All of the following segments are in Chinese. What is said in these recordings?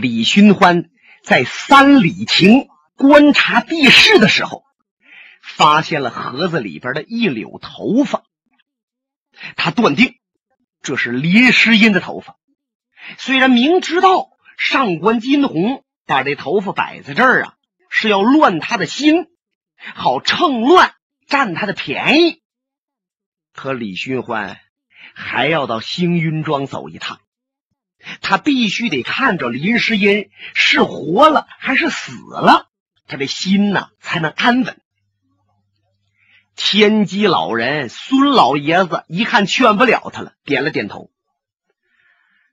李寻欢在三里亭观察地势的时候，发现了盒子里边的一绺头发。他断定这是林诗音的头发。虽然明知道上官金鸿把这头发摆在这儿啊，是要乱他的心，好趁乱占他的便宜，可李寻欢还要到星云庄走一趟。他必须得看着林诗音是活了还是死了，他这心呢才能安稳。天机老人孙老爷子一看劝不了他了，点了点头。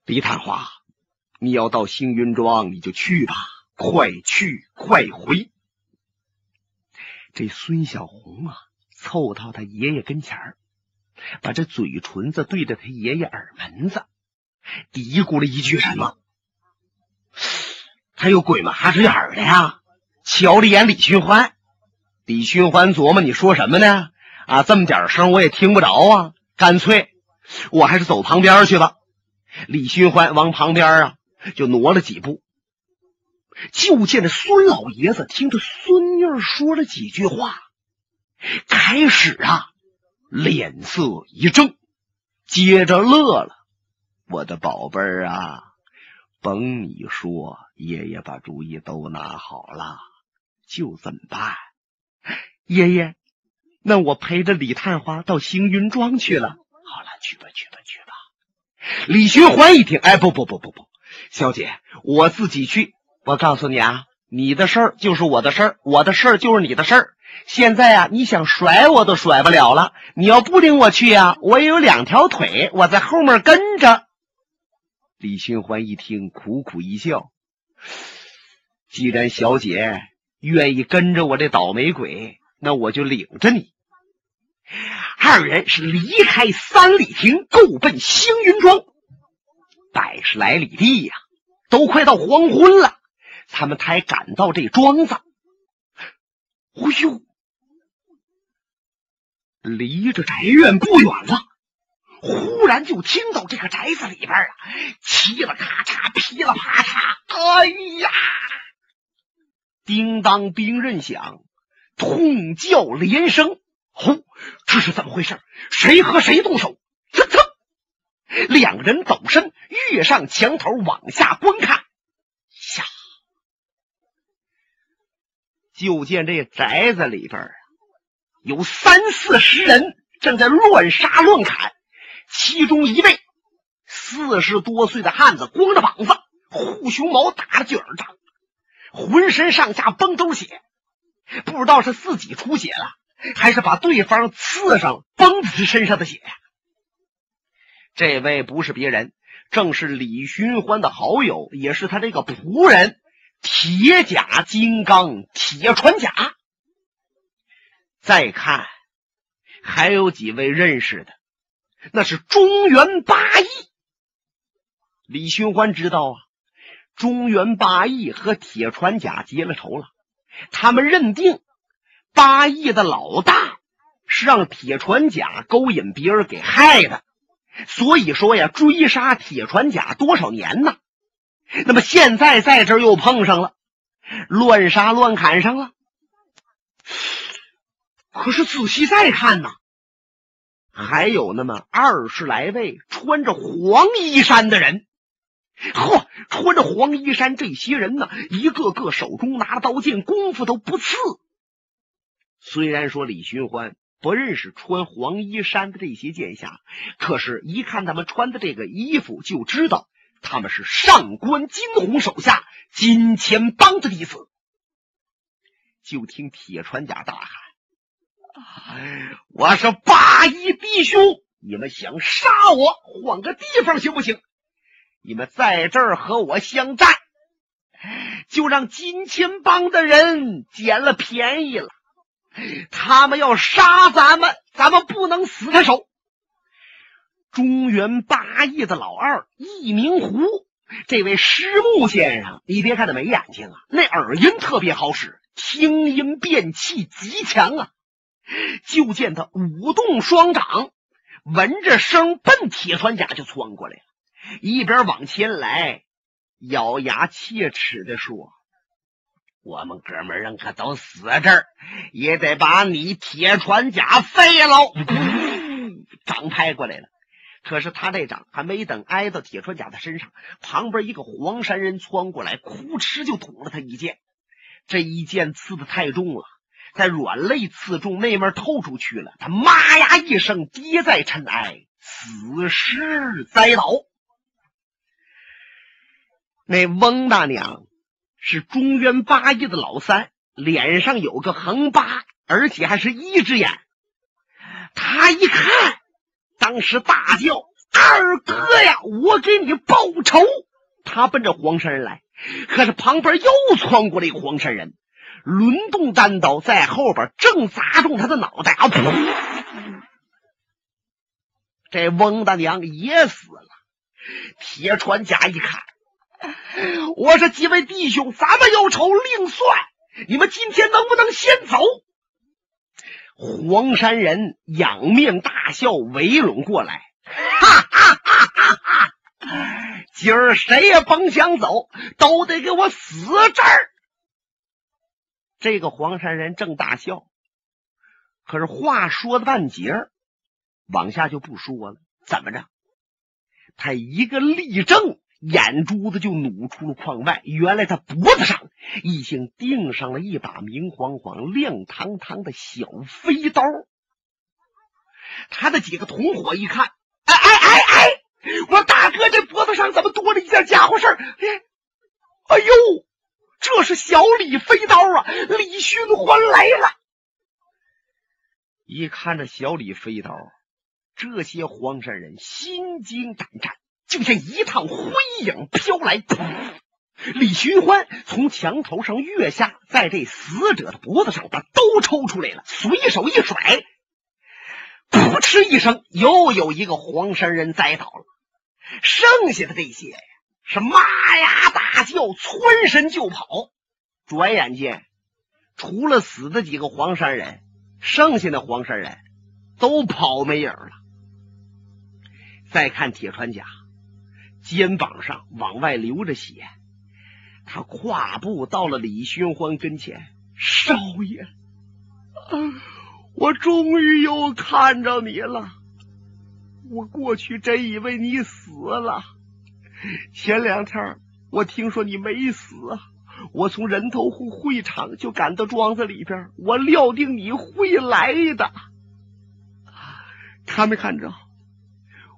李探花，你要到星云庄，你就去吧，快去快回。这孙小红啊，凑到他爷爷跟前，把这嘴唇子对着他爷爷耳门子。嘀咕了一句什么？他有鬼吗？还是眼儿的呀？瞧了眼李寻欢，李寻欢琢磨：你说什么呢？啊，这么点声我也听不着啊！干脆我还是走旁边去吧。李寻欢往旁边啊就挪了几步，就见这孙老爷子听着孙女说了几句话，开始啊脸色一正，接着乐了。我的宝贝儿啊，甭你说，爷爷把主意都拿好了，就这么办。爷爷，那我陪着李探花到星云庄去了。好了，去吧，去吧，去吧。李寻欢一听，哎，不不不不不，小姐，我自己去。我告诉你啊，你的事儿就是我的事儿，我的事儿就是你的事儿。现在啊，你想甩我都甩不了了。你要不领我去呀，我也有两条腿，我在后面跟着。李寻欢一听，苦苦一笑。既然小姐愿意跟着我这倒霉鬼，那我就领着你。二人是离开三里亭，够奔星云庄，百十来里地呀，都快到黄昏了，他们才赶到这庄子。哎呦，离着宅院不远了。忽然就听到这个宅子里边啊，嘁了咔嚓，噼里啪嚓，哎呀，叮当兵刃响，痛叫连声。呼，这是怎么回事？谁和谁动手？蹭蹭，两人走身跃上墙头，往下观看。呀，就见这宅子里边啊，有三四十人正在乱杀乱砍。其中一位四十多岁的汉子，光着膀子，护胸毛打了卷儿仗，浑身上下崩都血，不知道是自己出血了，还是把对方刺上崩的是身上的血。这位不是别人，正是李寻欢的好友，也是他这个仆人铁甲金刚铁船甲。再看，还有几位认识的。那是中原八义。李寻欢知道啊，中原八义和铁船甲结了仇了。他们认定八义的老大是让铁船甲勾引别人给害的，所以说呀，追杀铁船甲多少年呢？那么现在在这又碰上了，乱杀乱砍上了。可是仔细再看呢？还有那么二十来位穿着黄衣衫的人，嚯！穿着黄衣衫这些人呢，一个个手中拿着刀剑，功夫都不次。虽然说李寻欢不认识穿黄衣衫的这些剑侠，可是，一看他们穿的这个衣服，就知道他们是上官金鸿手下金钱帮的弟子。就听铁船甲大喊。我是八一弟兄，你们想杀我，换个地方行不行？你们在这儿和我相战，就让金钱帮的人捡了便宜了。他们要杀咱们，咱们不能死他手。中原八义的老二易明湖，这位师木先生，你别看他没眼睛啊，那耳音特别好使，听音辨气极强啊。就见他舞动双掌，闻着声奔铁船甲就窜过来了，一边往前来，咬牙切齿的说：“我们哥们儿可都死这儿，也得把你铁船甲废了。”掌拍过来了，可是他这掌还没等挨到铁船甲的身上，旁边一个黄山人窜过来，哭哧就捅了他一剑。这一剑刺的太重了，在软肋刺中，那面透出去了。他妈呀一声，跌在尘埃，死尸栽倒。那翁大娘是中原八义的老三，脸上有个横疤，而且还是一只眼。他一看。当时大叫：“二哥呀，我给你报仇！”他奔着黄山人来，可是旁边又窜过来一个黄山人，轮动单刀在后边正砸中他的脑袋。啊！这翁大娘也死了。铁船甲一看，我说：“几位弟兄，咱们有仇另算，你们今天能不能先走？”黄山人仰面大笑，围拢过来，哈哈哈哈哈！今儿谁也甭想走，都得给我死这儿！这个黄山人正大笑，可是话说的半截，往下就不说了。怎么着？他一个立正。眼珠子就努出了眶外，原来他脖子上已经钉上了一把明晃晃、亮堂堂的小飞刀。他的几个同伙一看，哎哎哎哎，我大哥这脖子上怎么多了一件家伙事儿？哎呦，这是小李飞刀啊！李寻欢来了。一看这小李飞刀，这些黄山人心惊胆战。就像一趟灰影飘来，李寻欢从墙头上跃下，在这死者的脖子上把刀抽出来了，随手一甩，噗嗤一声，又有一个黄山人栽倒了。剩下的这些呀，是妈呀大叫，窜身就跑。转眼间，除了死的几个黄山人，剩下的黄山人都跑没影了。再看铁船甲。肩膀上往外流着血，他跨步到了李寻欢跟前：“少爷，我终于又看着你了。我过去真以为你死了，前两天我听说你没死啊，我从人头户会场就赶到庄子里边，我料定你会来的。看没看着？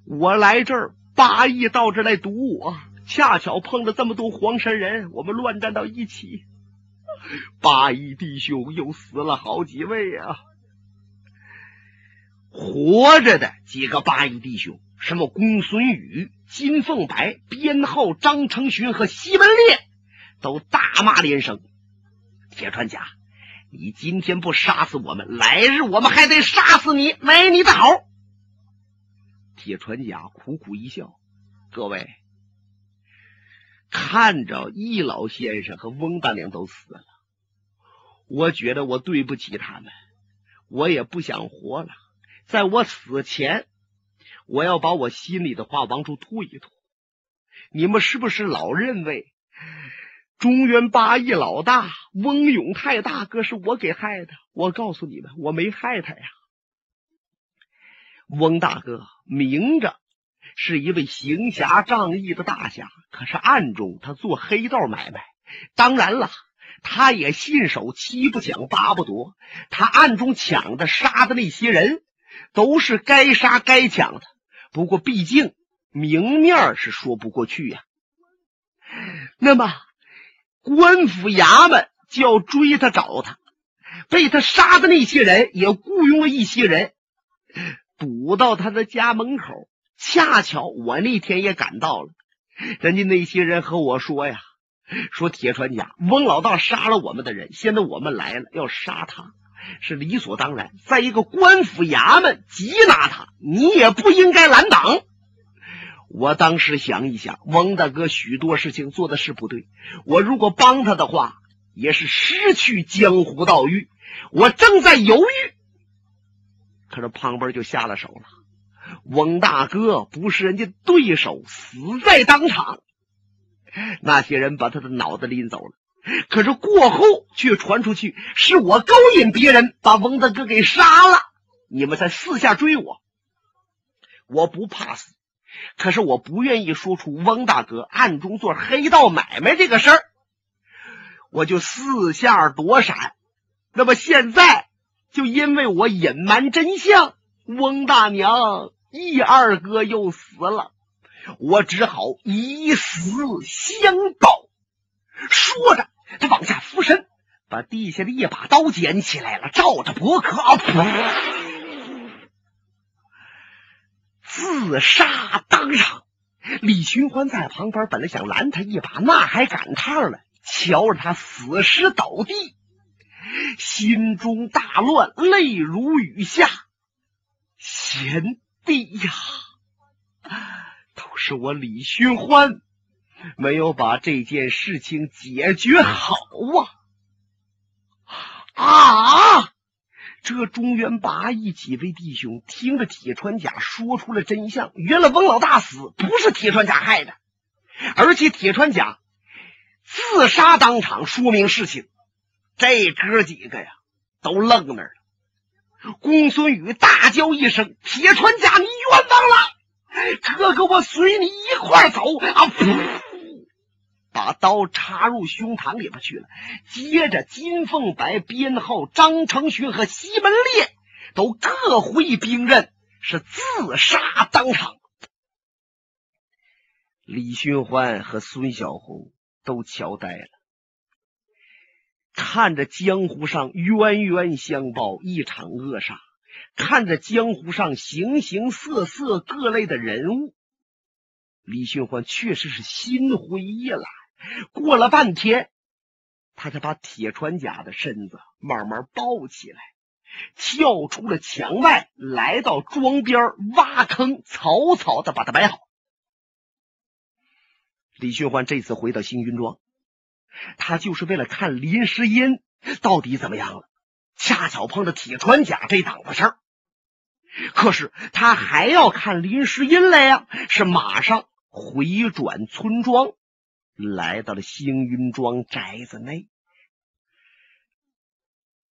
我来这儿。”八义到这来堵我，恰巧碰了这么多黄山人，我们乱战到一起。八义弟兄又死了好几位啊！活着的几个八义弟兄，什么公孙宇、金凤白、编号张成勋和西门烈，都大骂连声：“铁川甲，你今天不杀死我们，来日我们还得杀死你，没你的好。”铁船甲苦苦一笑：“各位，看着易老先生和翁大娘都死了，我觉得我对不起他们，我也不想活了。在我死前，我要把我心里的话往出吐一吐。你们是不是老认为中原八义老大翁永泰大哥是我给害的？我告诉你们，我没害他呀。”翁大哥明着是一位行侠仗义的大侠，可是暗中他做黑道买卖。当然了，他也信守七不抢八不夺。他暗中抢的、杀的那些人，都是该杀该抢的。不过，毕竟明面是说不过去呀。那么，官府衙门就要追他找他，被他杀的那些人也雇佣了一些人。堵到他的家门口，恰巧我那天也赶到了。人家那些人和我说呀，说铁船甲翁老道杀了我们的人，现在我们来了要杀他，是理所当然。在一个官府衙门缉拿他，你也不应该拦挡。我当时想一想，翁大哥许多事情做的是不对，我如果帮他的话，也是失去江湖道誉。我正在犹豫。可是旁边就下了手了，翁大哥不是人家对手，死在当场。那些人把他的脑子拎走了。可是过后却传出去是我勾引别人，把翁大哥给杀了。你们在四下追我，我不怕死，可是我不愿意说出翁大哥暗中做黑道买卖这个事儿，我就四下躲闪。那么现在，就因为我隐瞒真相，翁大娘一二哥又死了，我只好以死相报。说着。他往下俯身，把地下的一把刀捡起来了，照着脖壳，自杀当场。李寻欢在旁边本来想拦他一把，那还赶趟了。瞧着他死尸倒地，心中大乱，泪如雨下。贤弟呀，都是我李寻欢。没有把这件事情解决好啊！啊！这中原八义几位弟兄听着铁川甲说出了真相，原来翁老大死不是铁川甲害的，而且铁川甲自杀当场，说明事情。这哥几个呀，都愣那儿了。公孙宇大叫一声：“铁川甲，你冤枉了！哥哥，我随你一块走啊！”。把刀插入胸膛里边去了。接着，金凤白编号张成勋和西门烈都各挥兵刃，是自杀当场。李寻欢和孙小红都瞧呆了，看着江湖上冤冤相报，一场恶杀；看着江湖上形形色色各类的人物，李寻欢确实是心灰意冷。过了半天，他才把铁船甲的身子慢慢抱起来，跳出了墙外，来到庄边挖坑，草草的把它埋好。李寻欢这次回到星云庄，他就是为了看林诗音到底怎么样了。恰巧碰着铁船甲这档子事儿，可是他还要看林诗音来呀，是马上回转村庄。来到了星云庄宅子内，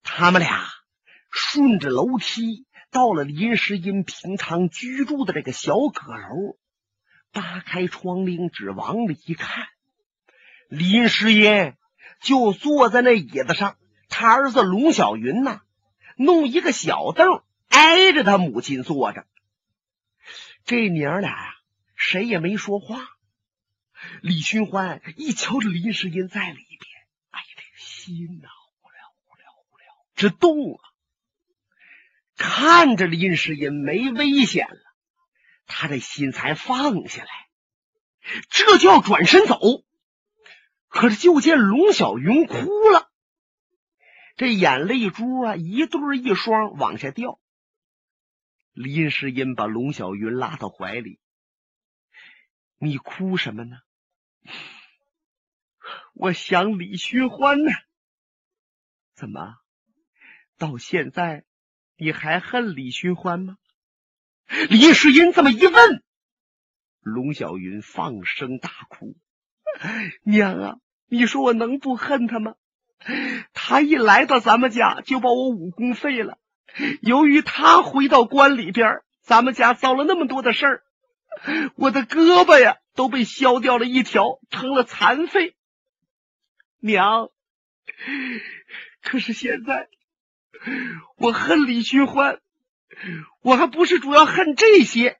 他们俩顺着楼梯到了林诗音平常居住的这个小阁楼，扒开窗棂，只往里一看，林诗音就坐在那椅子上，他儿子龙小云呢，弄一个小凳挨着他母亲坐着，这娘俩呀，谁也没说话。李寻欢一瞧这林世英在里边，哎呀，这个心呐，呼了呼了呼了直动啊！看着林世英没危险了，他这心才放下来，这就要转身走，可是就见龙小云哭了，这眼泪珠啊一对一双往下掉。林世英把龙小云拉到怀里：“你哭什么呢？”我想李寻欢呢，怎么到现在你还恨李寻欢吗？李世英这么一问，龙小云放声大哭：“娘啊，你说我能不恨他吗？他一来到咱们家就把我武功废了。由于他回到关里边，咱们家遭了那么多的事儿，我的胳膊呀。”都被削掉了一条，成了残废。娘，可是现在我恨李寻欢，我还不是主要恨这些，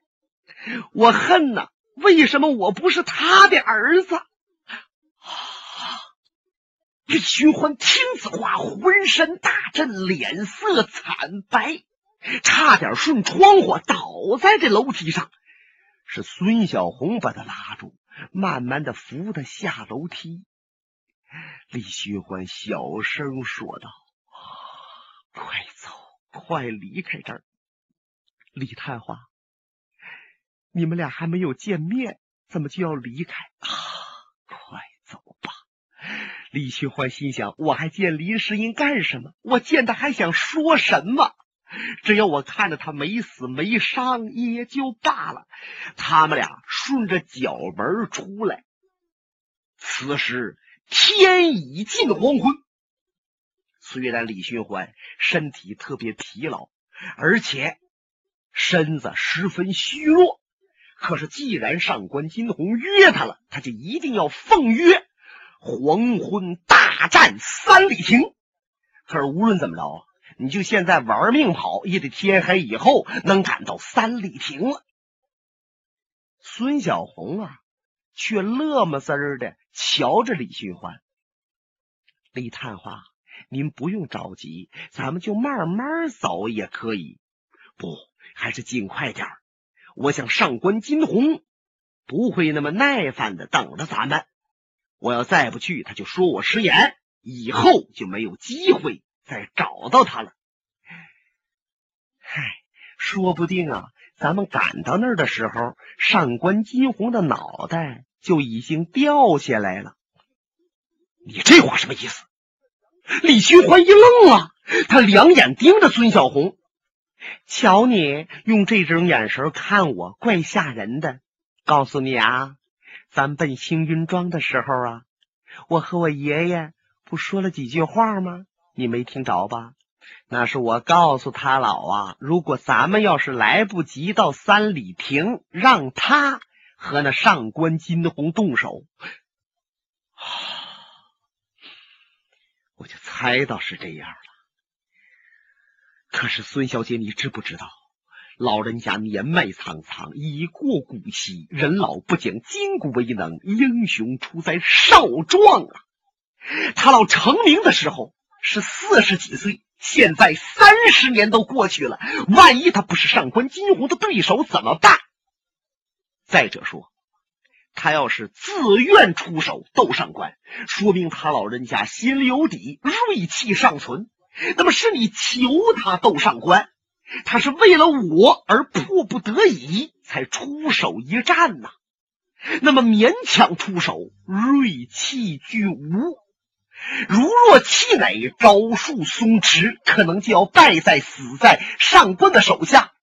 我恨呐，为什么我不是他的儿子？李寻欢听此话，浑身大震，脸色惨白，差点顺窗户倒在这楼梯上。是孙小红把他拉住，慢慢的扶他下楼梯。李寻欢小声说道：“快走，快离开这儿。”李探花，你们俩还没有见面，怎么就要离开啊？快走吧！李寻欢心想：我还见林诗音干什么？我见他还想说什么？只要我看着他没死没伤也就罢了。他们俩顺着角门出来，此时天已近黄昏。虽然李寻欢身体特别疲劳，而且身子十分虚弱，可是既然上官金鸿约他了，他就一定要奉约，黄昏大战三里亭。可是无论怎么着啊，你就现在玩命跑，也得天黑以后能赶到三里亭了。孙小红啊，却乐么滋儿的瞧着李寻欢，李探花。您不用着急，咱们就慢慢走也可以。不，还是尽快点我想上官金鸿不会那么耐烦的等着咱们。我要再不去，他就说我食言，以后就没有机会再找到他了。嗨，说不定啊，咱们赶到那儿的时候，上官金鸿的脑袋就已经掉下来了。你这话什么意思？李寻欢一愣啊，他两眼盯着孙小红，瞧你用这种眼神看我，怪吓人的。告诉你啊，咱奔星云庄的时候啊，我和我爷爷不说了几句话吗？你没听着吧？那是我告诉他老啊，如果咱们要是来不及到三里亭，让他和那上官金鸿动手。我就猜到是这样了。可是孙小姐，你知不知道，老人家年迈苍苍，已过古稀，人老不讲筋骨为能，英雄出在少壮啊！他老成名的时候是四十几岁，现在三十年都过去了，万一他不是上官金鸿的对手怎么办？再者说。他要是自愿出手斗上官，说明他老人家心里有底，锐气尚存。那么是你求他斗上官，他是为了我而迫不得已才出手一战呐。那么勉强出手，锐气俱无。如若气馁，招数松弛，可能就要败在死在上官的手下。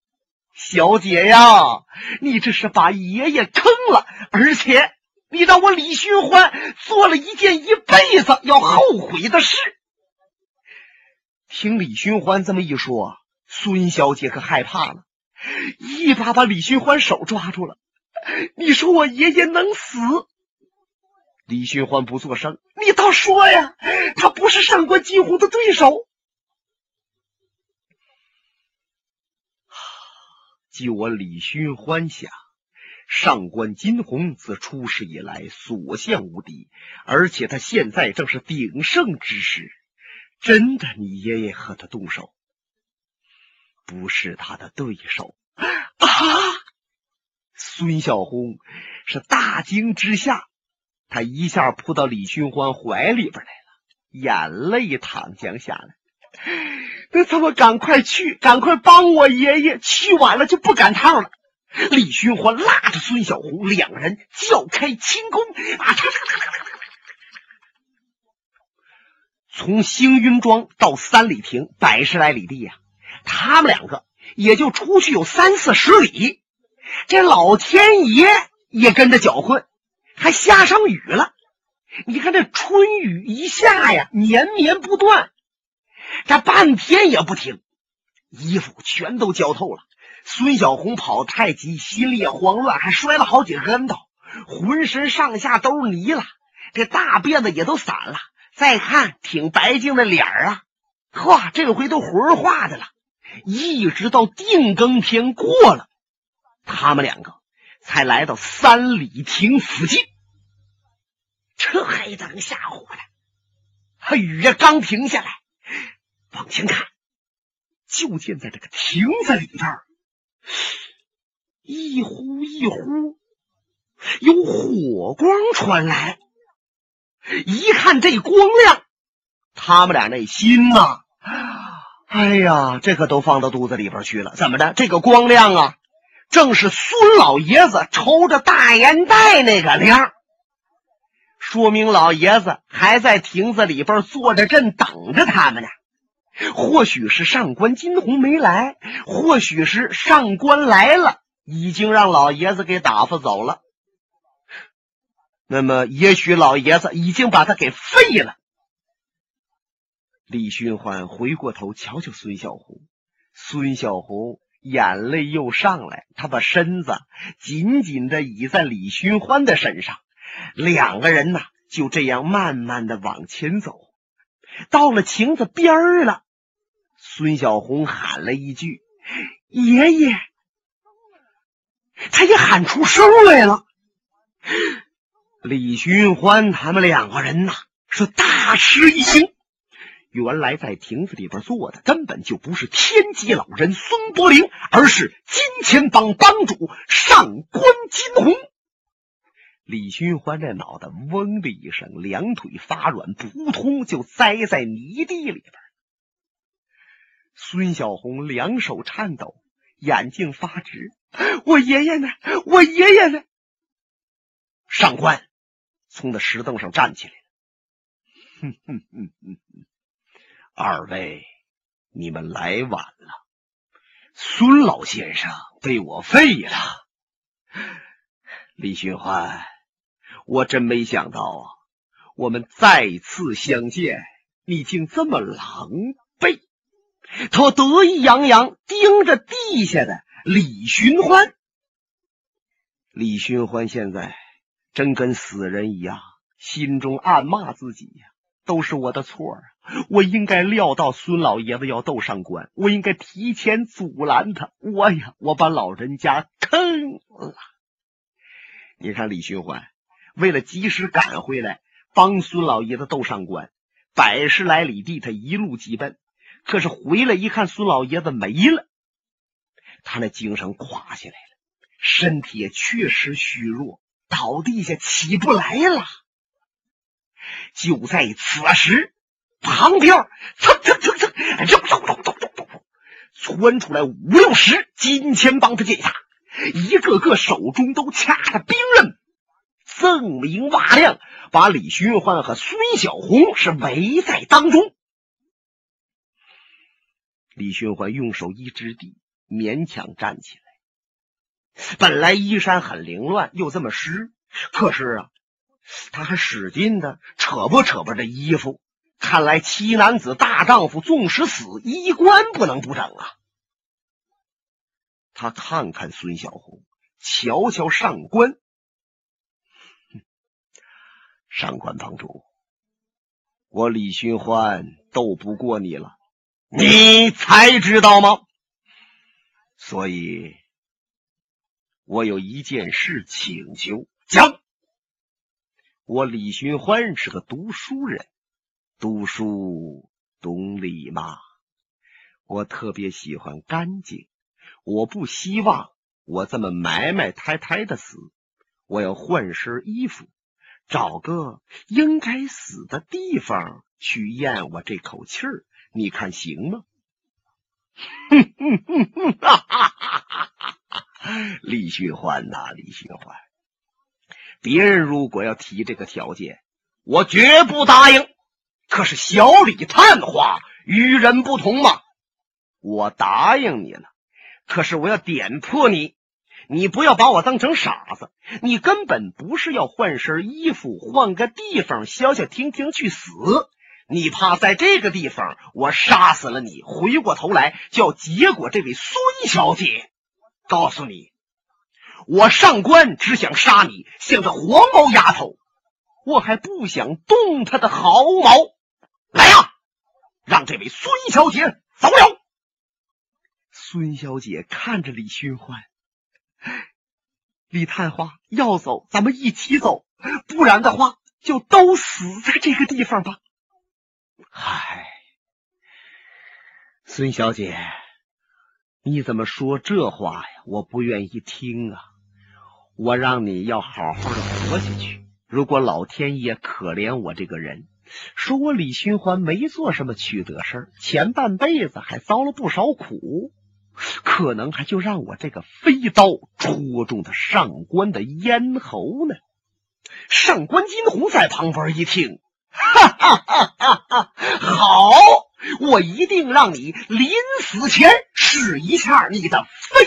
小姐呀，你这是把爷爷坑了，而且你让我李寻欢做了一件一辈子要后悔的事。听李寻欢这么一说，孙小姐可害怕了，一把把李寻欢手抓住了。你说我爷爷能死？李寻欢不作声。你倒说呀，他不是上官金鸿的对手。啊据我李寻欢想，上官金鸿自出世以来所向无敌，而且他现在正是鼎盛之时。真的，你爷爷和他动手，不是他的对手啊！孙小红是大惊之下，他一下扑到李寻欢怀里边来了，眼泪淌将下来。那咱们赶快去，赶快帮我爷爷，去晚了就不赶趟了。李寻欢拉着孙小红，两人叫开轻功啊，从星云庄到三里亭百十来里地呀，他们两个也就出去有三四十里。这老天爷也跟着搅混，还下上雨了。你看这春雨一下呀，绵绵不断。这半天也不停，衣服全都浇透了。孙小红跑太急，心里也慌乱，还摔了好几个跟头，浑身上下都是泥了。这大辫子也都散了。再看挺白净的脸儿啊，嚯，这回都魂化的了。一直到定更天过了，他们两个才来到三里亭附近。这黑灯瞎火的，雨呀刚停下来。往前看，就见在这个亭子里边，一呼一呼有火光传来。一看这光亮，他们俩那心呐，哎呀，这可都放到肚子里边去了。怎么着？这个光亮啊，正是孙老爷子抽着大烟袋那个亮，说明老爷子还在亭子里边坐着正，等着他们呢。或许是上官金鸿没来，或许是上官来了，已经让老爷子给打发走了。那么也许老爷子已经把他给废了。李寻欢回过头瞧瞧孙小红，孙小红眼泪又上来，他把身子紧紧的倚在李寻欢的身上，两个人呐就这样慢慢的往前走，到了亭子边儿了。孙小红喊了一句：“爷爷！”他也喊出声来了。李寻欢他们两个人呐是大吃一惊。原来在亭子里边坐的根本就不是天机老人孙伯龄，而是金钱帮帮主上官金鸿。李寻欢这脑袋嗡的一声，两腿发软，扑通就栽在泥地里边。孙小红两手颤抖，眼睛发直：“我爷爷呢？我爷爷呢？”上官从那石凳上站起来，哼哼哼哼。二位，你们来晚了。孙老先生被我废了。李寻欢，我真没想到啊，我们再次相见，你竟这么狼狈。他得意洋洋盯着地下的李寻欢。李寻欢现在真跟死人一样，心中暗骂自己呀。都是我的错啊！我应该料到孙老爷子要斗上官，我应该提前阻拦他。我呀，我把老人家坑了。你看李寻欢为了及时赶回来帮孙老爷子斗上官，百十来里地他一路疾奔，可是回来一看孙老爷子没了，他那精神垮下来了，身体也确实虚弱，倒地下起不来了。就在此时，旁边蹭蹭蹭蹭，咚咚咚咚咚咚，窜出来五六十金钱帮的剑侠，一个个手中都掐着兵刃，锃明瓦亮，把李寻欢和孙小红是围在当中。李寻欢用手一支地，勉强站起来。本来衣衫很凌乱，又这么湿，可是啊。他还使劲的扯吧扯吧这衣服，看来七男子大丈夫纵使死，衣冠不能不整啊！他看看孙小红，瞧瞧上官，上官帮主，我李寻欢斗不过你了，你才知道吗？所以，我有一件事请求，讲。我李寻欢是个读书人，读书懂礼嘛。我特别喜欢干净，我不希望我这么埋埋汰汰的死。我要换身衣服，找个应该死的地方去咽我这口气儿。你看行吗？哼哼哼哼，哈哈哈哈哈李寻欢呐，李寻欢。别人如果要提这个条件，我绝不答应。可是小李探花与人不同嘛，我答应你了。可是我要点破你，你不要把我当成傻子。你根本不是要换身衣服、换个地方消消停停去死，你怕在这个地方我杀死了你，回过头来就要结果这位孙小姐。告诉你。我上官只想杀你，像这黄毛丫头，我还不想动她的毫毛。来呀，让这位孙小姐走了。孙小姐看着李寻欢，李探花要走，咱们一起走，不然的话就都死在这个地方吧。嗨，孙小姐，你怎么说这话呀？我不愿意听啊。我让你要好好的活下去。如果老天爷可怜我这个人，说我李寻欢没做什么缺德事儿，前半辈子还遭了不少苦，可能还就让我这个飞刀戳中他上官的咽喉呢。上官金鸿在旁边一听，哈哈哈哈哈！好，我一定让你临死前试一下你的飞。